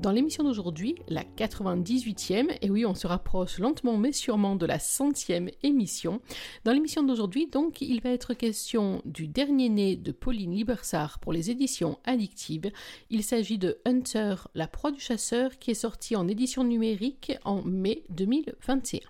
Dans l'émission d'aujourd'hui, la 98e, et oui, on se rapproche lentement mais sûrement de la centième émission. Dans l'émission d'aujourd'hui, donc, il va être question du dernier né de Pauline Libersart pour les éditions addictives. Il s'agit de Hunter, la proie du chasseur, qui est sorti en édition numérique en mai 2021.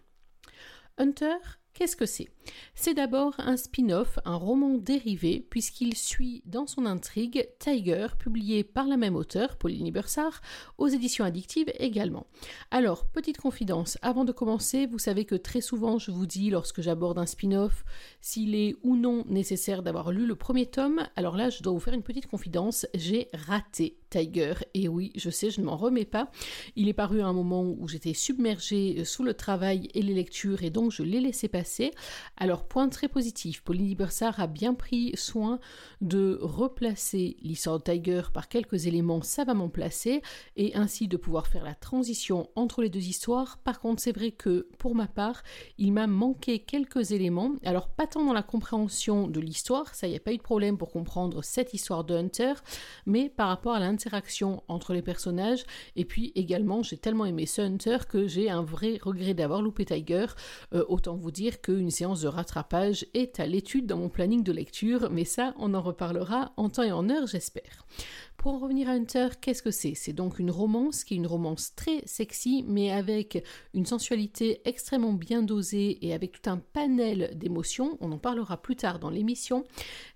Hunter, qu'est-ce que c'est? C'est d'abord un spin-off, un roman dérivé, puisqu'il suit dans son intrigue Tiger, publié par la même auteur, Pauline Bursard, aux éditions addictives également. Alors, petite confidence, avant de commencer, vous savez que très souvent je vous dis lorsque j'aborde un spin-off s'il est ou non nécessaire d'avoir lu le premier tome. Alors là, je dois vous faire une petite confidence, j'ai raté Tiger. Et oui, je sais, je ne m'en remets pas. Il est paru à un moment où j'étais submergée sous le travail et les lectures et donc je l'ai laissé passer. Alors, point très positif, Pauline Bursard a bien pris soin de replacer l'histoire de Tiger par quelques éléments savamment placés et ainsi de pouvoir faire la transition entre les deux histoires. Par contre, c'est vrai que pour ma part, il m'a manqué quelques éléments. Alors, pas tant dans la compréhension de l'histoire, ça, il n'y a pas eu de problème pour comprendre cette histoire de Hunter, mais par rapport à l'interaction entre les personnages. Et puis également, j'ai tellement aimé ce Hunter que j'ai un vrai regret d'avoir loupé Tiger. Euh, autant vous dire qu'une séance de rattrapage est à l'étude dans mon planning de lecture, mais ça, on en reparlera en temps et en heure, j'espère. Pour en revenir à Hunter, qu'est-ce que c'est? C'est donc une romance qui est une romance très sexy, mais avec une sensualité extrêmement bien dosée et avec tout un panel d'émotions. On en parlera plus tard dans l'émission.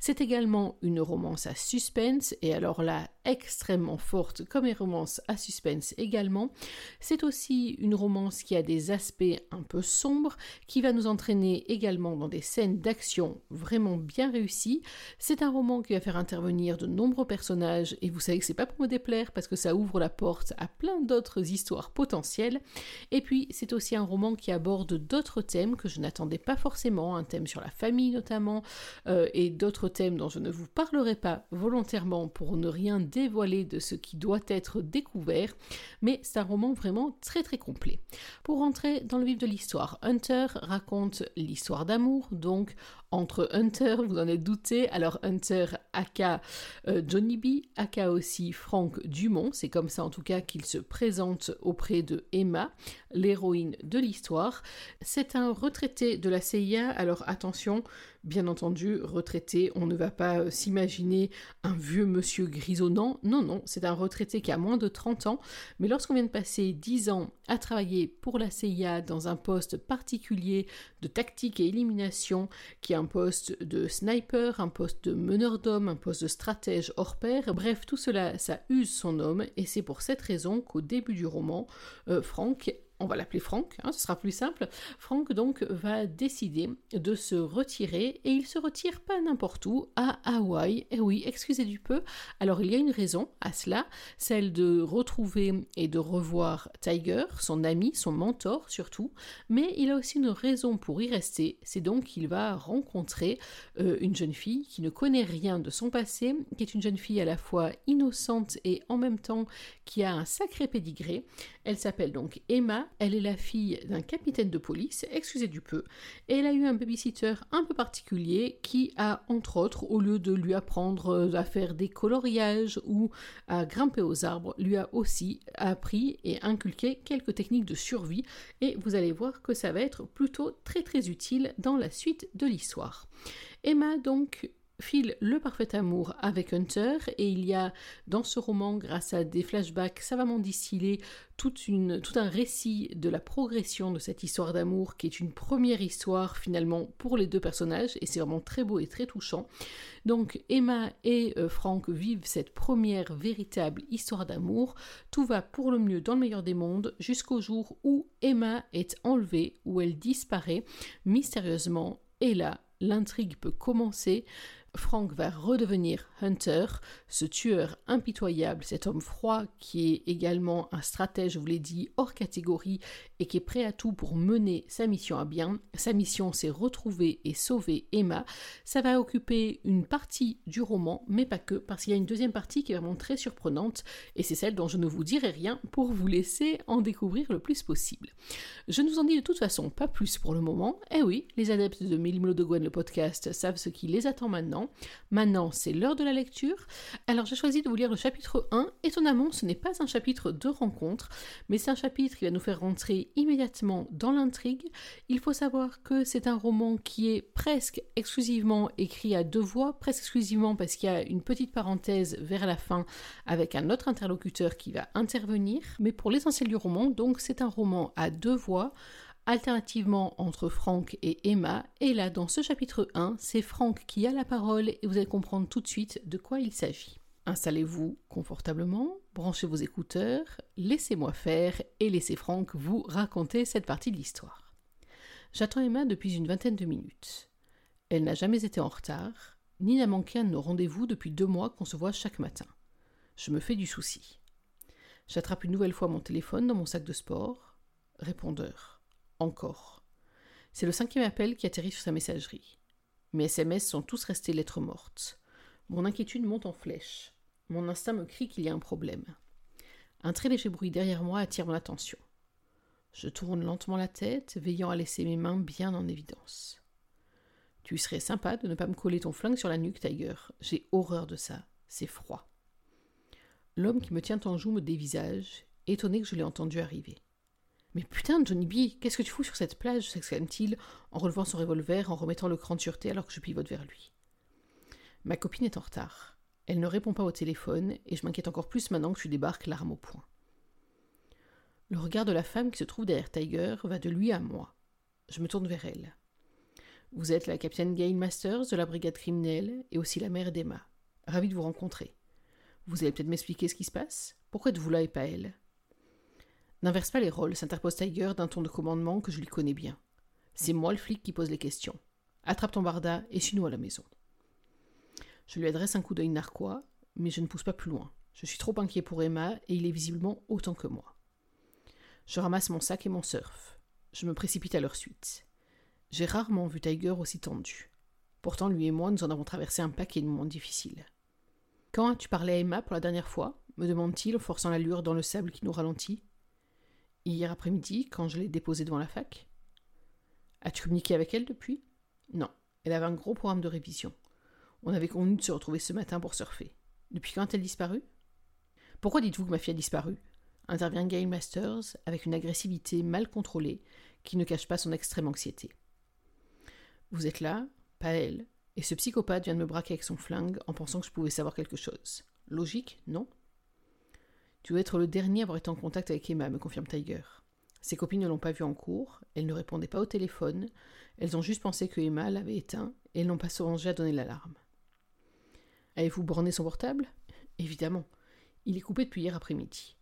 C'est également une romance à suspense, et alors là, extrêmement forte comme une romance à suspense également. C'est aussi une romance qui a des aspects un peu sombres, qui va nous entraîner également dans des scènes d'action vraiment bien réussies. C'est un roman qui va faire intervenir de nombreux personnages et vous savez que c'est pas pour me déplaire parce que ça ouvre la porte à plein d'autres histoires potentielles. Et puis c'est aussi un roman qui aborde d'autres thèmes que je n'attendais pas forcément, un thème sur la famille notamment, euh, et d'autres thèmes dont je ne vous parlerai pas volontairement pour ne rien dévoiler de ce qui doit être découvert, mais c'est un roman vraiment très très complet. Pour rentrer dans le vif de l'histoire, Hunter raconte l'histoire donc entre Hunter, vous en êtes douté, alors Hunter aka euh, Johnny B, aka aussi Franck Dumont, c'est comme ça en tout cas qu'il se présente auprès de Emma, l'héroïne de l'histoire. C'est un retraité de la CIA, alors attention, bien entendu, retraité, on ne va pas euh, s'imaginer un vieux monsieur grisonnant, non, non, c'est un retraité qui a moins de 30 ans, mais lorsqu'on vient de passer 10 ans à travailler pour la CIA dans un poste particulier de tactique et élimination, qui est un poste de sniper, un poste de meneur d'hommes, un poste de stratège hors pair, bref, tout cela, ça use son homme, et c'est pour cette raison qu'au début du roman, euh, Frank on va l'appeler Franck, hein, ce sera plus simple. Franck donc va décider de se retirer et il se retire pas n'importe où, à Hawaï. Et eh oui, excusez du peu. Alors il y a une raison à cela, celle de retrouver et de revoir Tiger, son ami, son mentor surtout, mais il a aussi une raison pour y rester, c'est donc qu'il va rencontrer euh, une jeune fille qui ne connaît rien de son passé, qui est une jeune fille à la fois innocente et en même temps qui a un sacré pédigré. Elle s'appelle donc Emma elle est la fille d'un capitaine de police, excusez du peu, et elle a eu un babysitter un peu particulier qui a, entre autres, au lieu de lui apprendre à faire des coloriages ou à grimper aux arbres, lui a aussi appris et inculqué quelques techniques de survie, et vous allez voir que ça va être plutôt très très utile dans la suite de l'histoire. Emma donc file le parfait amour avec Hunter et il y a dans ce roman, grâce à des flashbacks savamment distillés, toute une, tout un récit de la progression de cette histoire d'amour qui est une première histoire finalement pour les deux personnages et c'est vraiment très beau et très touchant. Donc Emma et euh, Frank vivent cette première véritable histoire d'amour. Tout va pour le mieux dans le meilleur des mondes jusqu'au jour où Emma est enlevée, où elle disparaît mystérieusement et là l'intrigue peut commencer Frank va redevenir Hunter, ce tueur impitoyable, cet homme froid qui est également un stratège, je vous l'ai dit, hors catégorie et qui est prêt à tout pour mener sa mission à bien. Sa mission, c'est retrouver et sauver Emma. Ça va occuper une partie du roman, mais pas que, parce qu'il y a une deuxième partie qui est vraiment très surprenante et c'est celle dont je ne vous dirai rien pour vous laisser en découvrir le plus possible. Je ne vous en dis de toute façon pas plus pour le moment. Eh oui, les adeptes de Mélimlo de Gwen, le podcast, savent ce qui les attend maintenant. Maintenant, c'est l'heure de la lecture. Alors j'ai choisi de vous lire le chapitre 1. Étonnamment, ce n'est pas un chapitre de rencontre, mais c'est un chapitre qui va nous faire rentrer immédiatement dans l'intrigue. Il faut savoir que c'est un roman qui est presque exclusivement écrit à deux voix, presque exclusivement parce qu'il y a une petite parenthèse vers la fin avec un autre interlocuteur qui va intervenir. Mais pour l'essentiel du roman, donc c'est un roman à deux voix alternativement entre Franck et Emma. Et là, dans ce chapitre 1, c'est Franck qui a la parole et vous allez comprendre tout de suite de quoi il s'agit. Installez-vous confortablement, branchez vos écouteurs, laissez-moi faire et laissez Franck vous raconter cette partie de l'histoire. J'attends Emma depuis une vingtaine de minutes. Elle n'a jamais été en retard, ni n'a manqué un de nos rendez-vous depuis deux mois qu'on se voit chaque matin. Je me fais du souci. J'attrape une nouvelle fois mon téléphone dans mon sac de sport. Répondeur. Encore. C'est le cinquième appel qui atterrit sur sa messagerie. Mes SMS sont tous restés lettres mortes. Mon inquiétude monte en flèche. Mon instinct me crie qu'il y a un problème. Un très léger bruit derrière moi attire mon attention. Je tourne lentement la tête, veillant à laisser mes mains bien en évidence. Tu serais sympa de ne pas me coller ton flingue sur la nuque, Tiger. J'ai horreur de ça. C'est froid. L'homme qui me tient en joue me dévisage, étonné que je l'ai entendu arriver. Mais putain, Johnny B, qu'est-ce que tu fous sur cette plage s'exclame-t-il en relevant son revolver, en remettant le cran de sûreté alors que je pivote vers lui. Ma copine est en retard. Elle ne répond pas au téléphone, et je m'inquiète encore plus maintenant que je débarque l'arme au poing. Le regard de la femme qui se trouve derrière Tiger va de lui à moi. Je me tourne vers elle. Vous êtes la capitaine Gail Masters de la brigade criminelle et aussi la mère d'Emma. Ravie de vous rencontrer. Vous allez peut-être m'expliquer ce qui se passe? Pourquoi êtes-vous là et pas elle? N'inverse pas les rôles, s'interpose Tiger d'un ton de commandement que je lui connais bien. C'est moi le flic qui pose les questions. Attrape ton barda et suis-nous à la maison. Je lui adresse un coup d'œil narquois, mais je ne pousse pas plus loin. Je suis trop inquiet pour Emma et il est visiblement autant que moi. Je ramasse mon sac et mon surf. Je me précipite à leur suite. J'ai rarement vu Tiger aussi tendu. Pourtant, lui et moi, nous en avons traversé un paquet de moments difficiles. Quand as-tu parlé à Emma pour la dernière fois? me demande-t-il en forçant l'allure dans le sable qui nous ralentit. Hier après-midi, quand je l'ai déposée devant la fac As-tu communiqué avec elle depuis? Non, elle avait un gros programme de révision. On avait convenu de se retrouver ce matin pour surfer. Depuis quand a-t-elle disparu? Pourquoi dites-vous que ma fille a disparu? Intervient Gail Masters avec une agressivité mal contrôlée qui ne cache pas son extrême anxiété. Vous êtes là, pas elle, et ce psychopathe vient de me braquer avec son flingue en pensant que je pouvais savoir quelque chose. Logique, non tu dois être le dernier à avoir été en contact avec Emma, me confirme Tiger. Ses copines ne l'ont pas vue en cours, elles ne répondaient pas au téléphone, elles ont juste pensé que Emma l'avait éteint et elles n'ont pas songé à donner l'alarme. Avez-vous borné son portable? Évidemment. Il est coupé depuis hier après-midi.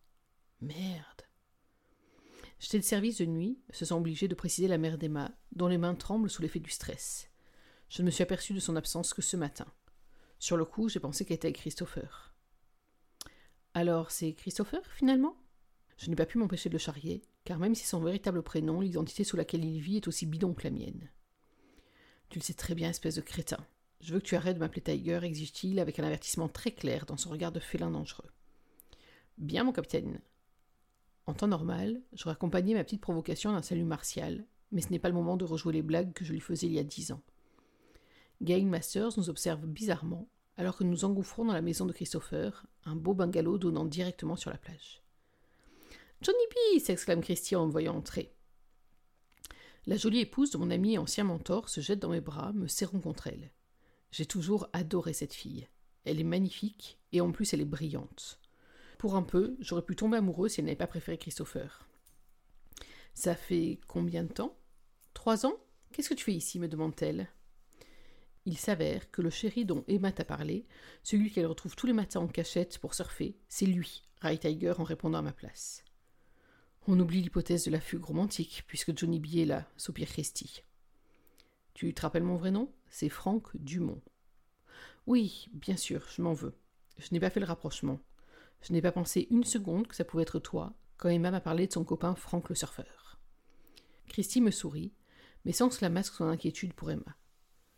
Merde. J'étais de service de nuit, se sent obligé de préciser la mère d'Emma, dont les mains tremblent sous l'effet du stress. Je ne me suis aperçu de son absence que ce matin. Sur le coup, j'ai pensé qu'elle était avec Christopher. Alors c'est Christopher finalement? Je n'ai pas pu m'empêcher de le charrier, car même si son véritable prénom, l'identité sous laquelle il vit est aussi bidon que la mienne. Tu le sais très bien, espèce de crétin. Je veux que tu arrêtes de m'appeler Tiger, exige-t-il avec un avertissement très clair dans son regard de félin dangereux. Bien, mon capitaine. En temps normal, j'aurais accompagné ma petite provocation d'un salut martial, mais ce n'est pas le moment de rejouer les blagues que je lui faisais il y a dix ans. Gail Masters nous observe bizarrement, alors que nous engouffrons dans la maison de Christopher, un beau bungalow donnant directement sur la plage. Johnny B s'exclame Christian en me voyant entrer. La jolie épouse de mon ami et ancien mentor se jette dans mes bras, me serrant contre elle. J'ai toujours adoré cette fille. Elle est magnifique et en plus elle est brillante. Pour un peu, j'aurais pu tomber amoureux si elle n'avait pas préféré Christopher. Ça fait combien de temps? Trois ans? Qu'est-ce que tu fais ici? me demande-t-elle. Il s'avère que le chéri dont Emma t'a parlé, celui qu'elle retrouve tous les matins en cachette pour surfer, c'est lui, Ray Tiger, en répondant à ma place. On oublie l'hypothèse de la fugue romantique, puisque Johnny B est là, soupire Christie. Tu te rappelles mon vrai nom? C'est Franck Dumont. Oui, bien sûr, je m'en veux. Je n'ai pas fait le rapprochement. Je n'ai pas pensé une seconde que ça pouvait être toi quand Emma m'a parlé de son copain Frank le surfeur. Christy me sourit, mais sans que cela masque son inquiétude pour Emma.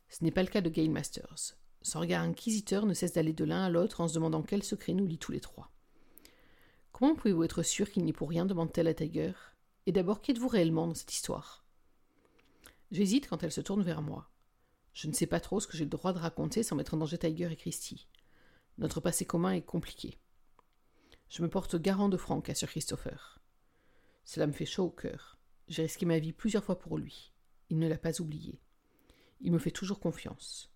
Ce n'est pas le cas de Gail Masters. Son regard inquisiteur ne cesse d'aller de l'un à l'autre en se demandant quel secret nous lie tous les trois. Comment pouvez-vous être sûr qu'il n'y est pour rien demande-t-elle à Tiger. Et d'abord, qui êtes-vous réellement dans cette histoire? J'hésite quand elle se tourne vers moi. Je ne sais pas trop ce que j'ai le droit de raconter sans mettre en danger Tiger et Christy. Notre passé commun est compliqué. Je me porte garant de Franck à Sir Christopher. Cela me fait chaud au cœur. J'ai risqué ma vie plusieurs fois pour lui. Il ne l'a pas oublié. Il me fait toujours confiance.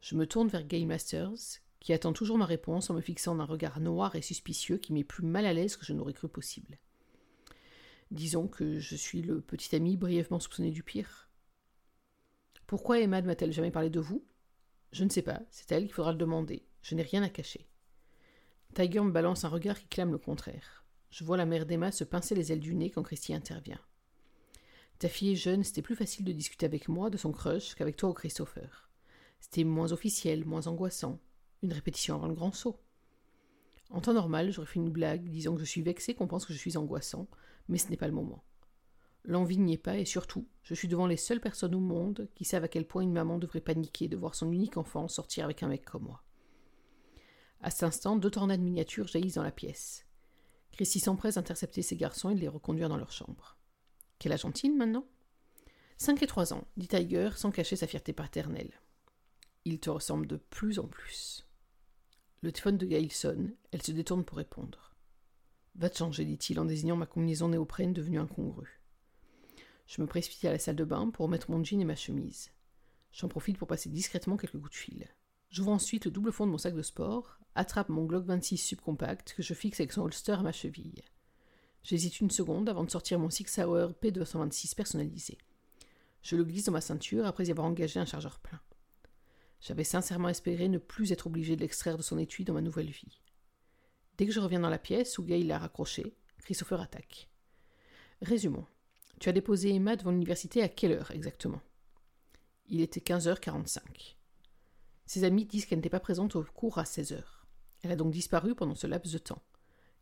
Je me tourne vers Gay Masters, qui attend toujours ma réponse en me fixant d'un regard noir et suspicieux qui m'est plus mal à l'aise que je n'aurais cru possible. Disons que je suis le petit ami brièvement soupçonné du pire. Pourquoi Emma ne m'a-t-elle jamais parlé de vous? Je ne sais pas, c'est elle qu'il faudra le demander. Je n'ai rien à cacher. Tiger me balance un regard qui clame le contraire. Je vois la mère d'Emma se pincer les ailes du nez quand Christy intervient. Ta fille est jeune, c'était plus facile de discuter avec moi de son crush qu'avec toi ou Christopher. C'était moins officiel, moins angoissant. Une répétition avant le grand saut. En temps normal, j'aurais fait une blague disant que je suis vexée qu'on pense que je suis angoissant, mais ce n'est pas le moment. L'envie n'y est pas, et surtout, je suis devant les seules personnes au monde qui savent à quel point une maman devrait paniquer de voir son unique enfant sortir avec un mec comme moi. À cet instant, deux tornades miniatures jaillissent dans la pièce. Christy s'empresse d'intercepter ces garçons et de les reconduire dans leur chambre. Quelle ont-ils maintenant? Cinq et trois ans, dit Tiger sans cacher sa fierté paternelle. Il te ressemble de plus en plus. Le téléphone de Gail sonne, elle se détourne pour répondre. Va te changer, dit-il en désignant ma combinaison néoprène devenue incongrue. Je me précipite à la salle de bain pour mettre mon jean et ma chemise. J'en profite pour passer discrètement quelques coups de fil. J'ouvre ensuite le double fond de mon sac de sport, attrape mon Glock 26 subcompact que je fixe avec son holster à ma cheville. J'hésite une seconde avant de sortir mon Six Hour P226 personnalisé. Je le glisse dans ma ceinture après y avoir engagé un chargeur plein. J'avais sincèrement espéré ne plus être obligé de l'extraire de son étui dans ma nouvelle vie. Dès que je reviens dans la pièce où Gail l'a raccroché, Christopher attaque. Résumons. Tu as déposé Emma devant l'université à quelle heure exactement? Il était 15h45. Ses amis disent qu'elle n'était pas présente au cours à 16 heures. Elle a donc disparu pendant ce laps de temps.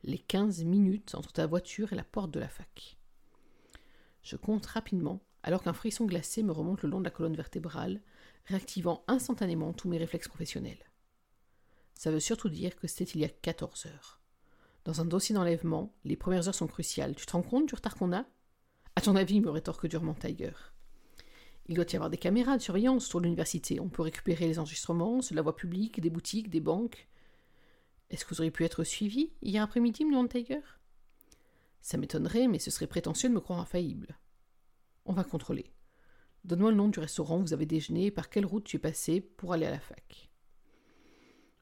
Les 15 minutes entre ta voiture et la porte de la fac. Je compte rapidement, alors qu'un frisson glacé me remonte le long de la colonne vertébrale, réactivant instantanément tous mes réflexes professionnels. Ça veut surtout dire que c'était il y a 14 heures. Dans un dossier d'enlèvement, les premières heures sont cruciales. Tu te rends compte du retard qu'on a? À ton avis, me rétorque durement Tiger. Il doit y avoir des caméras de surveillance autour de l'université. On peut récupérer les enregistrements sur la voie publique, des boutiques, des banques. Est-ce que vous auriez pu être suivi hier après-midi, me demande Tiger Ça m'étonnerait, mais ce serait prétentieux de me croire infaillible. On va contrôler. Donne-moi le nom du restaurant où vous avez déjeuné et par quelle route tu es passé pour aller à la fac.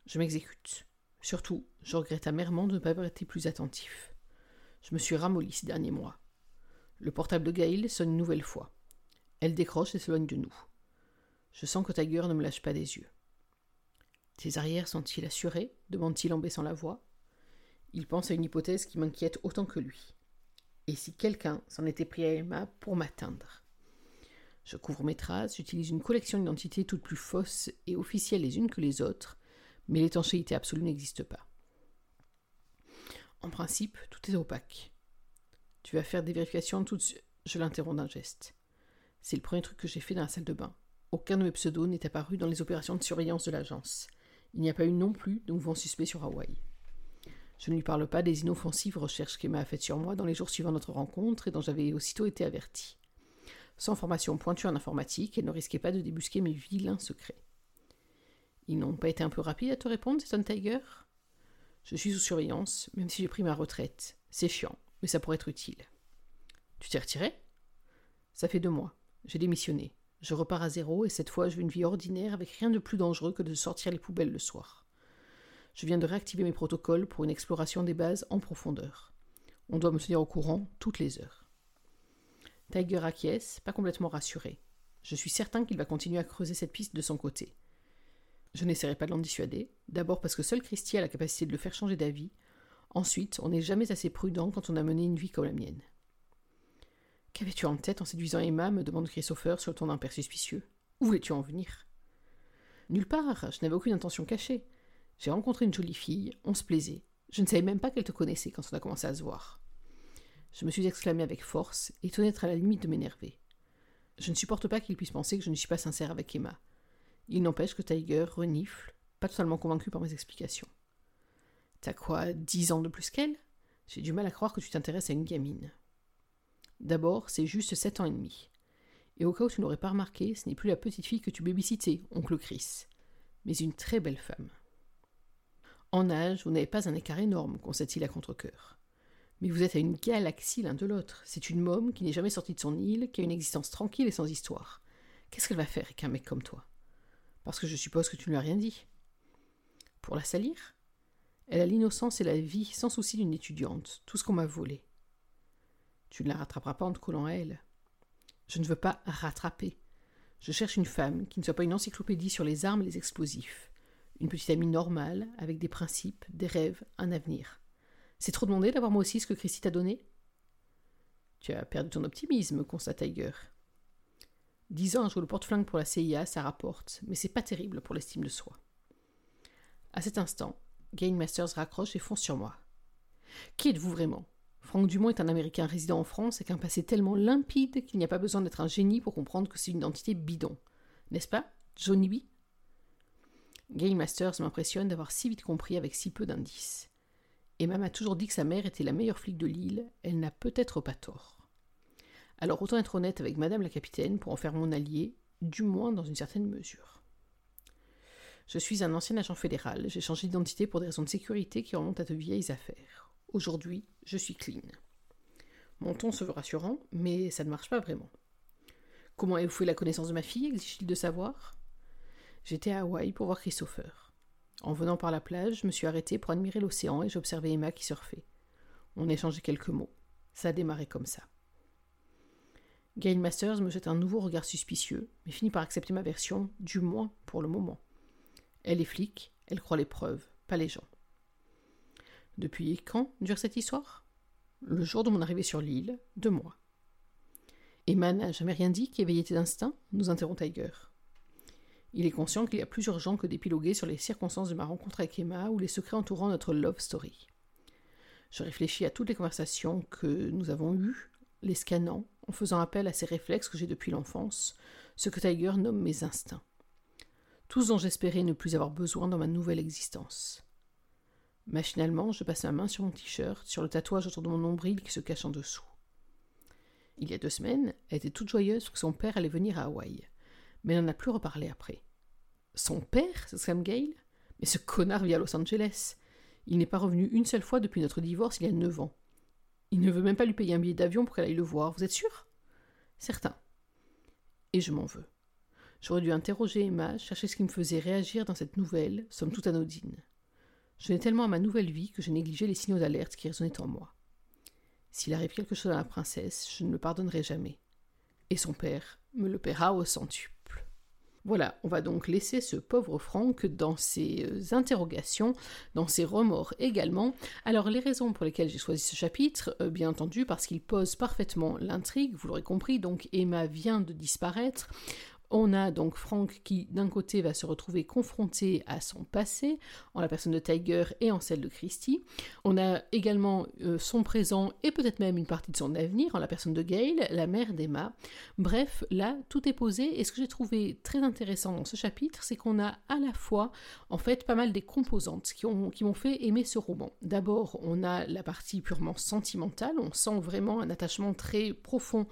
Je m'exécute. Surtout, je regrette amèrement de ne pas avoir été plus attentif. Je me suis ramolli ces derniers mois. Le portable de Gail sonne une nouvelle fois. Elle décroche et s'éloigne de nous. Je sens que Tiger ne me lâche pas des yeux. Tes arrières sont-ils assurés demande-t-il en baissant la voix. Il pense à une hypothèse qui m'inquiète autant que lui. Et si quelqu'un s'en était pris à Emma pour m'atteindre? Je couvre mes traces, j'utilise une collection d'identités toutes plus fausses et officielles les unes que les autres, mais l'étanchéité absolue n'existe pas. En principe, tout est opaque. Tu vas faire des vérifications tout de suite. Je l'interromps d'un geste. C'est le premier truc que j'ai fait dans la salle de bain. Aucun de mes pseudos n'est apparu dans les opérations de surveillance de l'agence. Il n'y a pas eu non plus de mouvement suspect sur Hawaï. Je ne lui parle pas des inoffensives recherches qu'Emma a faites sur moi dans les jours suivant notre rencontre et dont j'avais aussitôt été averti. Sans formation pointue en informatique, elle ne risquait pas de débusquer mes vilains secrets. Ils n'ont pas été un peu rapides à te répondre, Stone Tiger? Je suis sous surveillance, même si j'ai pris ma retraite. C'est chiant, mais ça pourrait être utile. Tu t'es retiré? Ça fait deux mois. J'ai démissionné. Je repars à zéro et cette fois je veux une vie ordinaire avec rien de plus dangereux que de sortir les poubelles le soir. Je viens de réactiver mes protocoles pour une exploration des bases en profondeur. On doit me tenir au courant toutes les heures. Tiger acquiesce, pas complètement rassuré. Je suis certain qu'il va continuer à creuser cette piste de son côté. Je n'essaierai pas de l'en dissuader, d'abord parce que seul Christy a la capacité de le faire changer d'avis, ensuite on n'est jamais assez prudent quand on a mené une vie comme la mienne. Qu'avais-tu en tête en séduisant Emma me demande Christopher sur le ton d'un père suspicieux. Où voulais-tu en venir? Nulle part, je n'avais aucune intention cachée. J'ai rencontré une jolie fille, on se plaisait. Je ne savais même pas qu'elle te connaissait quand on a commencé à se voir. Je me suis exclamé avec force, étonné d'être à la limite de m'énerver. Je ne supporte pas qu'il puisse penser que je ne suis pas sincère avec Emma. Il n'empêche que Tiger renifle, pas totalement convaincu par mes explications. T'as quoi, dix ans de plus qu'elle? J'ai du mal à croire que tu t'intéresses à une gamine. D'abord, c'est juste sept ans et demi. Et au cas où tu n'aurais pas remarqué, ce n'est plus la petite fille que tu babysitais, oncle Chris, mais une très belle femme. En âge, vous n'avez pas un écart énorme, constate-t-il à contre-coeur. Mais vous êtes à une galaxie l'un de l'autre. C'est une môme qui n'est jamais sortie de son île, qui a une existence tranquille et sans histoire. Qu'est-ce qu'elle va faire avec un mec comme toi? Parce que je suppose que tu ne lui as rien dit. Pour la salir? Elle a l'innocence et la vie sans souci d'une étudiante, tout ce qu'on m'a volé. Tu ne la rattraperas pas en te collant à elle. Je ne veux pas rattraper. Je cherche une femme qui ne soit pas une encyclopédie sur les armes et les explosifs. Une petite amie normale, avec des principes, des rêves, un avenir. C'est trop demandé d'avoir moi aussi ce que Christy t'a donné? Tu as perdu ton optimisme, constate Tiger. Dix ans à jouer le porte-flingue pour la CIA, ça rapporte, mais c'est pas terrible pour l'estime de soi. À cet instant, Gain Masters raccroche et fonce sur moi. Qui êtes-vous vraiment? Franck Dumont est un Américain résident en France avec un passé tellement limpide qu'il n'y a pas besoin d'être un génie pour comprendre que c'est une identité bidon. N'est-ce pas, Johnny B? Gain Masters m'impressionne d'avoir si vite compris avec si peu d'indices. Emma m'a toujours dit que sa mère était la meilleure flic de l'île, elle n'a peut-être pas tort. Alors autant être honnête avec Madame la capitaine pour en faire mon allié, du moins dans une certaine mesure. Je suis un ancien agent fédéral, j'ai changé d'identité pour des raisons de sécurité qui remontent à de vieilles affaires. Aujourd'hui, je suis clean. Mon ton se veut rassurant, mais ça ne marche pas vraiment. Comment avez-vous fait la connaissance de ma fille exige-t-il de savoir? J'étais à Hawaï pour voir Christopher. En venant par la plage, je me suis arrêté pour admirer l'océan et j'observais Emma qui surfait. On échangeait quelques mots. Ça a démarré comme ça. Gail Masters me jette un nouveau regard suspicieux, mais finit par accepter ma version, du moins pour le moment. Elle est flic, elle croit les preuves, pas les gens. Depuis quand dure cette histoire? Le jour de mon arrivée sur l'île, deux mois. Emma n'a jamais rien dit qui éveillait d'instinct nous interrompt Tiger. Il est conscient qu'il y a plus urgent que d'épiloguer sur les circonstances de ma rencontre avec Emma ou les secrets entourant notre love story. Je réfléchis à toutes les conversations que nous avons eues, les scannant, en faisant appel à ces réflexes que j'ai depuis l'enfance, ce que Tiger nomme mes instincts. Tous dont j'espérais ne plus avoir besoin dans ma nouvelle existence. Machinalement, je passe ma main sur mon t-shirt, sur le tatouage autour de mon nombril qui se cache en dessous. Il y a deux semaines, elle était toute joyeuse que son père allait venir à Hawaï mais elle n'en a plus reparlé après. Son père s'exclame Gail. Mais ce connard vit à Los Angeles. Il n'est pas revenu une seule fois depuis notre divorce il y a neuf ans. Il ne veut même pas lui payer un billet d'avion pour qu'elle aille le voir, vous êtes sûr? Certain. Et je m'en veux. J'aurais dû interroger Emma, chercher ce qui me faisait réagir dans cette nouvelle, somme toute anodine. Je n'ai tellement à ma nouvelle vie que j'ai négligé les signaux d'alerte qui résonnaient en moi. S'il arrive quelque chose à la princesse, je ne le pardonnerai jamais. Et son père me le paiera au centuple. Voilà, on va donc laisser ce pauvre Franck dans ses euh, interrogations, dans ses remords également. Alors les raisons pour lesquelles j'ai choisi ce chapitre, euh, bien entendu parce qu'il pose parfaitement l'intrigue, vous l'aurez compris, donc Emma vient de disparaître. On a donc Frank qui, d'un côté, va se retrouver confronté à son passé, en la personne de Tiger et en celle de Christie. On a également euh, son présent et peut-être même une partie de son avenir, en la personne de Gail, la mère d'Emma. Bref, là, tout est posé. Et ce que j'ai trouvé très intéressant dans ce chapitre, c'est qu'on a à la fois, en fait, pas mal des composantes qui, ont, m'ont fait aimer ce roman. D'abord, on a la partie purement sentimentale. On sent vraiment un attachement très profond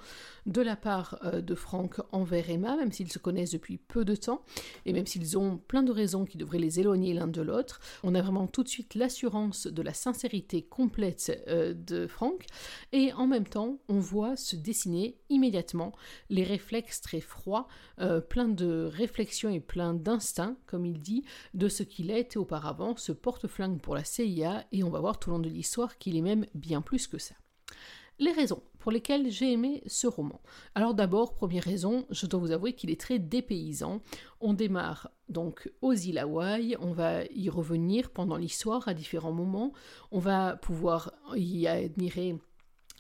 de la part euh, de Frank envers Emma, même s'il se connaissent depuis peu de temps, et même s'ils ont plein de raisons qui devraient les éloigner l'un de l'autre, on a vraiment tout de suite l'assurance de la sincérité complète euh, de Frank, et en même temps, on voit se dessiner immédiatement les réflexes très froids, euh, plein de réflexions et plein d'instincts, comme il dit, de ce qu'il a été auparavant, ce porte-flingue pour la CIA, et on va voir tout au long de l'histoire qu'il est même bien plus que ça. Les raisons pour lesquelles j'ai aimé ce roman. Alors d'abord, première raison, je dois vous avouer qu'il est très dépaysant. On démarre donc aux îles Hawaï, on va y revenir pendant l'histoire à différents moments, on va pouvoir y admirer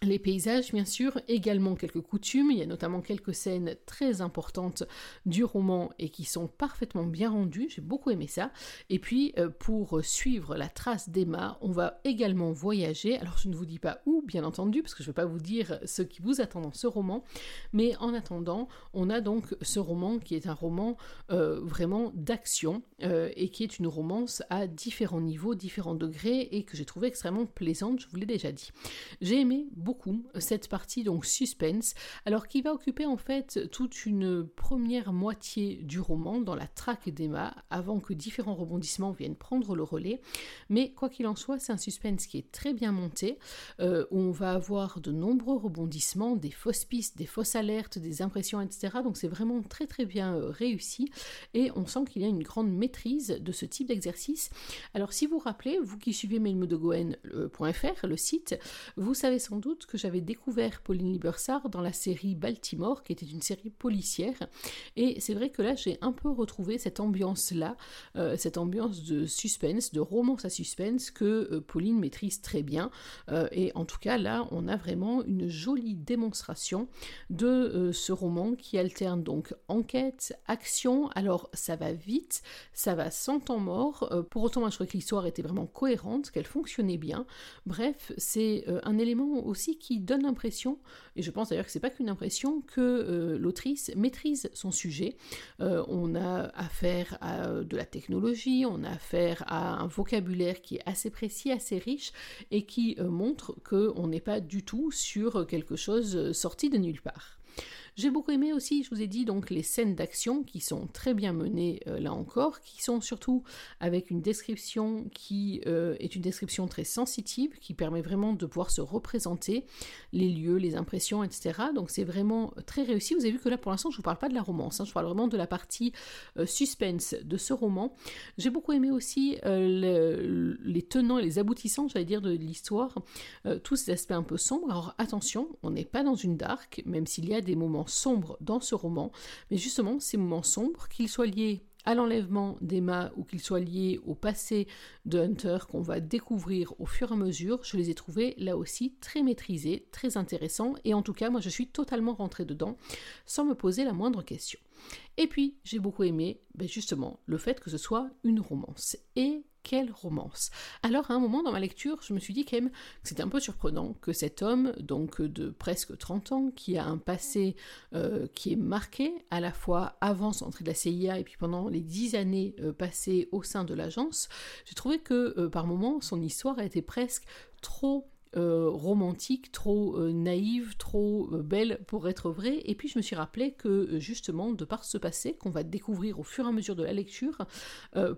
les paysages, bien sûr, également quelques coutumes. Il y a notamment quelques scènes très importantes du roman et qui sont parfaitement bien rendues. J'ai beaucoup aimé ça. Et puis, euh, pour suivre la trace d'Emma, on va également voyager. Alors, je ne vous dis pas où, bien entendu, parce que je ne vais pas vous dire ce qui vous attend dans ce roman. Mais en attendant, on a donc ce roman qui est un roman euh, vraiment d'action euh, et qui est une romance à différents niveaux, différents degrés et que j'ai trouvé extrêmement plaisante. Je vous l'ai déjà dit. J'ai aimé cette partie donc suspense, alors qui va occuper en fait toute une première moitié du roman dans la traque d'Emma avant que différents rebondissements viennent prendre le relais. Mais quoi qu'il en soit, c'est un suspense qui est très bien monté, euh, où on va avoir de nombreux rebondissements, des fausses pistes, des fausses alertes, des impressions, etc. Donc c'est vraiment très très bien euh, réussi et on sent qu'il y a une grande maîtrise de ce type d'exercice. Alors si vous vous rappelez, vous qui suivez mailmodegoen.fr, le site, vous savez sans doute que j'avais découvert Pauline Libersart dans la série Baltimore, qui était une série policière. Et c'est vrai que là, j'ai un peu retrouvé cette ambiance-là, euh, cette ambiance de suspense, de romance à suspense que euh, Pauline maîtrise très bien. Euh, et en tout cas, là, on a vraiment une jolie démonstration de ce roman qui alterne donc enquête, action. Alors, ça va vite, ça va sans temps mort. pour autant, moi, je trouvais que l'histoire était vraiment cohérente, qu'elle fonctionnait bien. Bref, c'est un élément aussi qui donne l'impression, et je pense d'ailleurs que c'est pas qu'une impression, que euh, l'autrice maîtrise son sujet. Euh, on a affaire à de la technologie, on a affaire à un vocabulaire qui est assez précis, assez riche, et qui euh, montre qu'on n'est pas du tout sur quelque chose sorti de nulle part. J'ai beaucoup aimé aussi, je vous ai dit, donc les scènes d'action qui sont très bien menées euh, là encore, qui sont surtout avec une description qui euh, est une description très sensitive, qui permet vraiment de pouvoir se représenter les lieux, les impressions, etc. Donc c'est vraiment très réussi. Vous avez vu que là pour l'instant je ne vous parle pas de la romance, hein. je parle vraiment de la partie euh, suspense de ce roman. J'ai beaucoup aimé aussi les tenants et les aboutissants, j'allais dire, de l'histoire, tous ces aspects un peu sombres. Alors attention, on n'est pas dans une dark, même s'il y a des moments sombres dans ce roman, mais justement ces moments sombres, qu'ils soient liés à l'enlèvement d'Emma ou qu'ils soient liés au passé de Hunter qu'on va découvrir au fur et à mesure, je les ai trouvés là aussi très maîtrisés, très intéressants et en tout cas moi je suis totalement rentrée dedans sans me poser la moindre question. Et puis j'ai beaucoup aimé ben, justement le fait que ce soit une romance. Et quelle romance. Alors à un moment dans ma lecture, je me suis dit quand même que c'était un peu surprenant que cet homme, donc de presque 30 ans, qui a un passé euh, qui est marqué à la fois avant son entrée de la CIA et puis pendant les dix années euh, passées au sein de l'agence, j'ai trouvé que euh, par moments son histoire a été presque trop euh, romantique, trop euh, naïve, trop euh, belle pour être vraie. Et puis je me suis rappelé que justement, de par ce passé qu'on va découvrir au fur et à mesure de la lecture,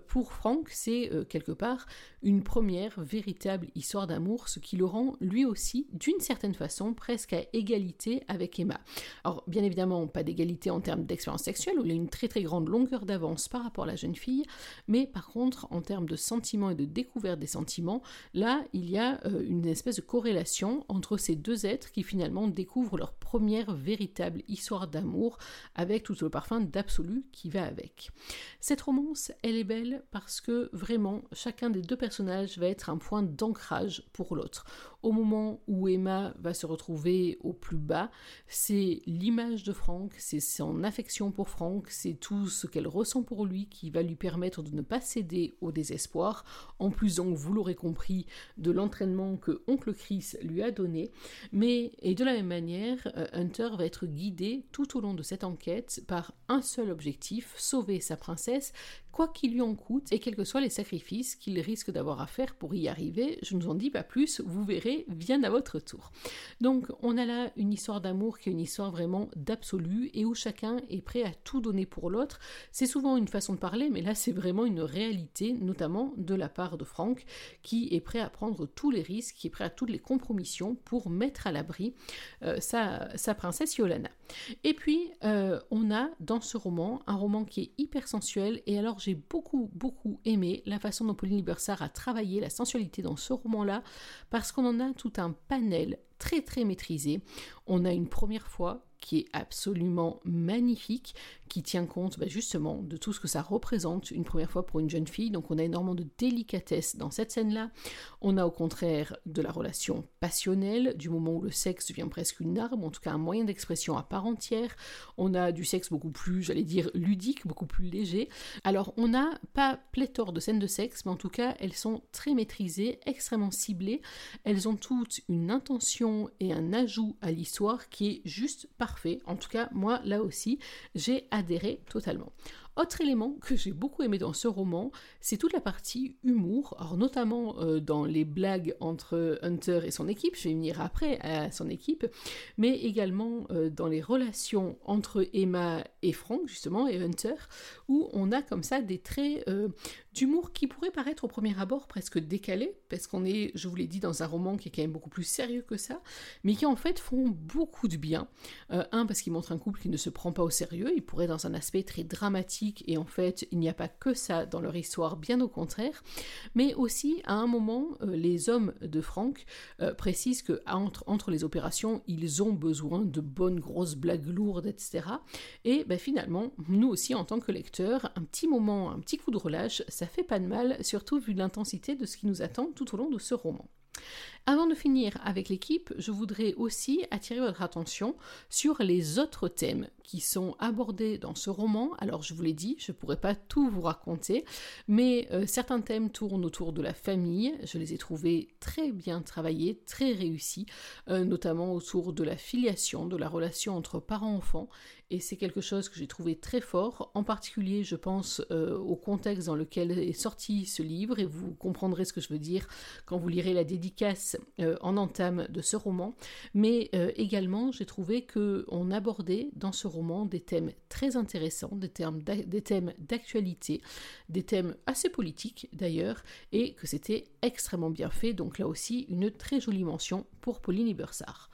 pour Franck, c'est quelque part une première véritable histoire d'amour, ce qui le rend lui aussi, d'une certaine façon, presque à égalité avec Emma. Alors bien évidemment, pas d'égalité en termes d'expérience sexuelle, où il a une très très grande longueur d'avance par rapport à la jeune fille, mais par contre, en termes de sentiments et de découverte des sentiments, là, il y a une espèce de corrélation entre ces deux êtres qui finalement découvrent leur première véritable histoire d'amour avec tout le parfum d'absolu qui va avec. Cette romance, elle est belle parce que vraiment chacun des deux personnages va être un point d'ancrage pour l'autre. Au moment où Emma va se retrouver au plus bas, c'est l'image de Franck, c'est son affection pour Franck, c'est tout ce qu'elle ressent pour lui qui va lui permettre de ne pas céder au désespoir. En plus donc, vous l'aurez compris, de l'entraînement que oncle Chris lui a donné. Mais, et de la même manière, euh, Hunter va être guidé tout au long de cette enquête par un seul objectif, sauver sa princesse, quoi qu'il lui en coûte, et quels que soient les sacrifices qu'il risque d'avoir à faire pour y arriver. Je ne vous en dis pas plus, vous verrez viennent à votre tour. Donc on a là une histoire d'amour qui est une histoire vraiment d'absolu et où chacun est prêt à tout donner pour l'autre. C'est souvent une façon de parler, mais là c'est vraiment une réalité, notamment de la part de Franck, qui est prêt à prendre tous les risques, qui est prêt à les compromissions pour mettre à l'abri euh, sa, princesse Yolana. Et puis euh, on a dans ce roman un roman qui est hyper sensuel et alors j'ai beaucoup beaucoup aimé la façon dont Pauline Libersart a travaillé la sensualité dans ce roman-là parce qu'on en a tout un panel très très maîtrisé. On a une première fois qui est absolument magnifique, qui tient compte bah, justement de tout ce que ça représente une première fois pour une jeune fille. Donc on a énormément de délicatesse dans cette scène-là. On a au contraire de la relation passionnelle, du moment où le sexe devient presque une arme, en tout cas un moyen d'expression à part entière. On a du sexe beaucoup plus, j'allais dire, ludique, beaucoup plus léger. Alors on n'a pas pléthore de scènes de sexe, mais en tout cas elles sont très maîtrisées, extrêmement ciblées. Elles ont toutes une intention et un ajout à l'histoire qui est juste parfait. En tout cas, moi, là aussi, j'ai adhéré totalement. Autre élément que j'ai beaucoup aimé dans ce roman, c'est toute la partie humour, alors notamment euh, dans les blagues entre Hunter et son équipe, je vais venir après à son équipe, mais également euh, dans les relations entre Emma et Frank, justement, et Hunter, où on a comme ça des traits euh, d'humour qui pourraient paraître au premier abord presque décalés, parce qu'on est, je vous l'ai dit, dans un roman qui est quand même beaucoup plus sérieux que ça, mais qui en fait font beaucoup de bien. un, parce qu'il montre un couple qui ne se prend pas au sérieux, il pourrait dans un aspect très dramatique et en fait il n'y a pas que ça dans leur histoire, bien au contraire, mais aussi à un moment euh, les hommes de Franck euh, précisent que entre, entre, les opérations ils ont besoin de bonnes grosses blagues lourdes, etc. Et ben, finalement, nous aussi en tant que lecteurs, un petit moment, un petit coup de relâche, ça fait pas de mal, surtout vu l'intensité de ce qui nous attend tout au long de ce roman. Avant de finir avec l'équipe, je voudrais aussi attirer votre attention sur les autres thèmes qui sont abordés dans ce roman. Alors je vous l'ai dit, je ne pourrais pas tout vous raconter, mais euh, certains thèmes tournent autour de la famille. Je les ai trouvés très bien travaillés, très réussis, euh, notamment autour de la filiation, de la relation entre parents-enfants. Et c'est quelque chose que j'ai trouvé très fort. En particulier, je pense euh, au contexte dans lequel est sorti ce livre, et vous comprendrez ce que je veux dire quand vous lirez la dédicace euh, en entame de ce roman, mais euh, également j'ai trouvé que on abordait dans ce roman des thèmes très intéressants, des, thèmes d'actualité, des thèmes assez politiques d'ailleurs, et que c'était extrêmement bien fait. Donc là aussi, une très jolie mention pour Pauline Ibersard.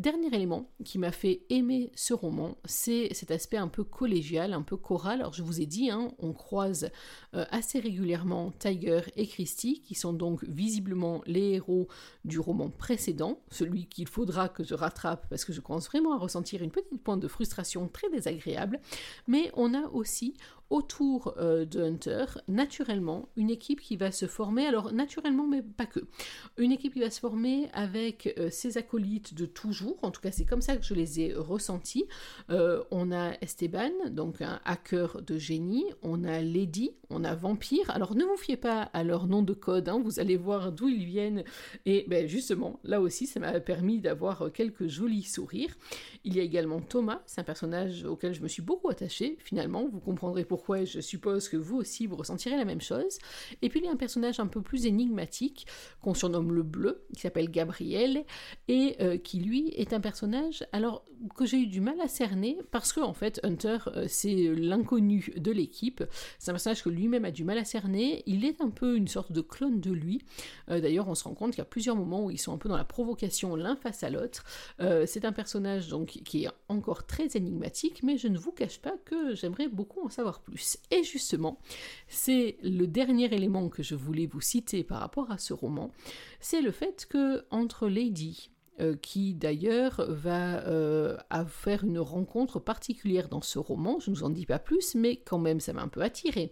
Dernier élément qui m'a fait aimer ce roman, c'est cet aspect un peu collégial, un peu choral. Alors je vous ai dit, hein, on croise euh, assez régulièrement Tiger et Christy, qui sont donc visiblement les héros du roman précédent, celui qu'il faudra que je rattrape parce que je commence vraiment à ressentir une petite pointe de frustration très désagréable. Mais on a aussi autour euh, de Hunter, naturellement, une équipe qui va se former, alors naturellement, mais pas que, une équipe qui va se former avec euh, ses acolytes de toujours, en tout cas c'est comme ça que je les ai ressentis. Euh, on a Esteban, donc un hacker de génie, on a Lady, on a Vampire, alors ne vous fiez pas à leur nom de code, hein, vous allez voir d'où ils viennent, et ben, justement, là aussi, ça m'a permis d'avoir quelques jolis sourires. Il y a également Thomas, c'est un personnage auquel je me suis beaucoup attachée, finalement, vous comprendrez pourquoi pourquoi je suppose que vous aussi vous ressentirez la même chose. Et puis il y a un personnage un peu plus énigmatique qu'on surnomme le bleu, qui s'appelle Gabriel, et euh, qui lui est un personnage alors que j'ai eu du mal à cerner parce que en fait Hunter euh, c'est l'inconnu de l'équipe. C'est un personnage que lui-même a du mal à cerner. Il est un peu une sorte de clone de lui. Euh, d'ailleurs on se rend compte qu'il y a plusieurs moments où ils sont un peu dans la provocation l'un face à l'autre. c'est un personnage donc qui est encore très énigmatique, mais je ne vous cache pas que j'aimerais beaucoup en savoir plus. Et justement, c'est le dernier élément que je voulais vous citer par rapport à ce roman, c'est le fait que entre Lady euh, qui d'ailleurs va euh, faire une rencontre particulière dans ce roman, je ne vous en dis pas plus, mais quand même ça m'a un peu attiré.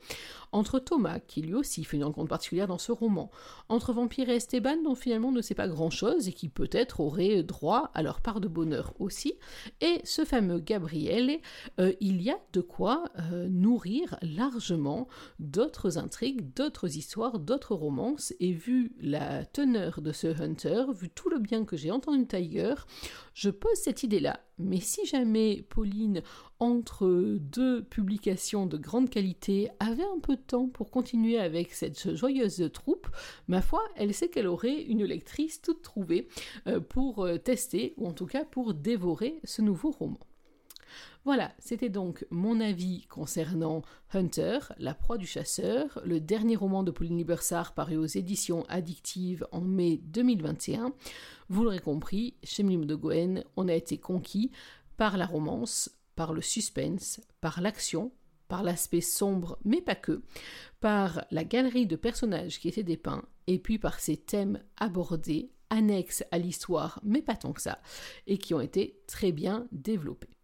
Entre Thomas, qui lui aussi fait une rencontre particulière dans ce roman, entre Vampire et Esteban, dont finalement on ne sait pas grand-chose et qui peut-être auraient droit à leur part de bonheur aussi, et ce fameux Gabriel, euh, il y a de quoi nourrir largement d'autres intrigues, d'autres histoires, d'autres romances, et vu la teneur de ce Hunter, vu tout le bien que j'ai entendu Tiger, je pose cette idée-là. Mais si jamais Pauline, entre deux publications de grande qualité, avait un peu de temps pour continuer avec cette joyeuse troupe, ma foi, elle sait qu'elle aurait une lectrice toute trouvée euh, pour euh, tester, ou en tout cas pour dévorer ce nouveau roman. Voilà, c'était donc mon avis concernant Hunter, la proie du chasseur, le dernier roman de Pauline Libersart paru aux éditions addictives en mai 2021. Vous l'aurez compris, chez Mlim de Goen, on a été conquis par la romance, par le suspense, par l'action, par l'aspect sombre, mais pas que, par la galerie de personnages qui étaient dépeints, et puis par ces thèmes abordés annexes à l'histoire, mais pas tant que ça, et qui ont été très bien développées.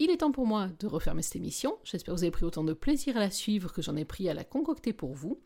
Il est temps pour moi de refermer cette émission. J'espère que vous avez pris autant de plaisir à la suivre que j'en ai pris à la concocter pour vous.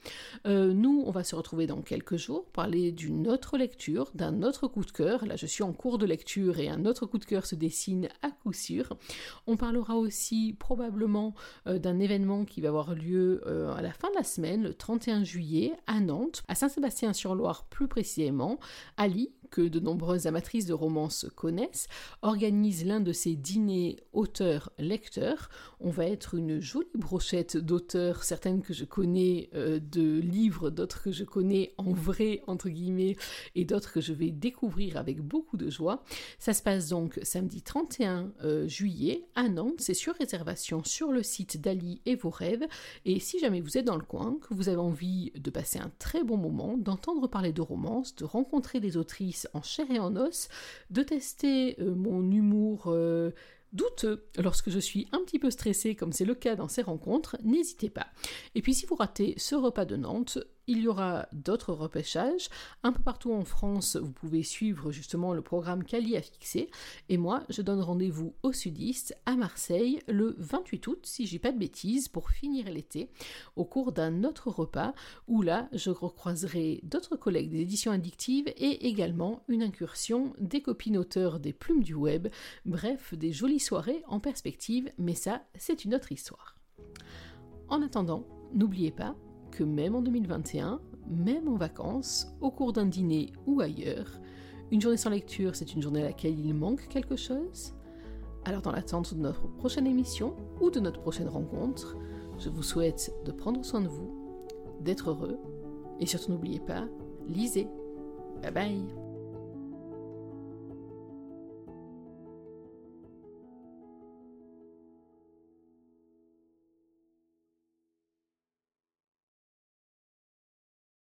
Euh, nous, on va se retrouver dans quelques jours, parler d'une autre lecture, d'un autre coup de cœur. Là, je suis en cours de lecture et un autre coup de cœur se dessine à coup sûr. On parlera aussi probablement euh, d'un événement qui va avoir lieu euh, à la fin de la semaine, le 31 juillet, à Nantes, à Saint-Sébastien-sur-Loire plus précisément. Ali, que de nombreuses amatrices de romances connaissent, organise l'un de ses dîners auteurs-lecteurs. On va être une jolie brochette d'auteurs, certaines que je connais euh, de livres, d'autres que je connais en vrai, entre guillemets, et d'autres que je vais découvrir avec beaucoup de joie. Ça se passe donc samedi 31 euh, juillet à Nantes. C'est sur réservation sur le site d'Ali et vos rêves. Et si jamais vous êtes dans le coin, que vous avez envie de passer un très bon moment, d'entendre parler de romances, de rencontrer des autrices en chair et en os, de tester euh, mon humour douteux lorsque je suis un petit peu stressée, comme c'est le cas dans ces rencontres, n'hésitez pas. Et puis si vous ratez ce repas de Nantes, il y aura d'autres repêchages. Un peu partout en France, vous pouvez suivre justement le programme Cali a fixé. Et moi, je donne rendez-vous au sudiste, à Marseille, le 28 août, si j'ai pas de bêtises, pour finir l'été, au cours d'un autre repas, où là, je recroiserai d'autres collègues des éditions addictives et également une incursion des copines auteurs des plumes du web. Bref, des jolies soirées en perspective, mais ça, c'est une autre histoire. En attendant, n'oubliez pas, que même en 2021, même en vacances, au cours d'un dîner ou ailleurs, une journée sans lecture, c'est une journée à laquelle il manque quelque chose? Alors dans l'attente de notre prochaine émission ou de notre prochaine rencontre, je vous souhaite de prendre soin de vous, d'être heureux, et surtout n'oubliez pas, lisez. Bye bye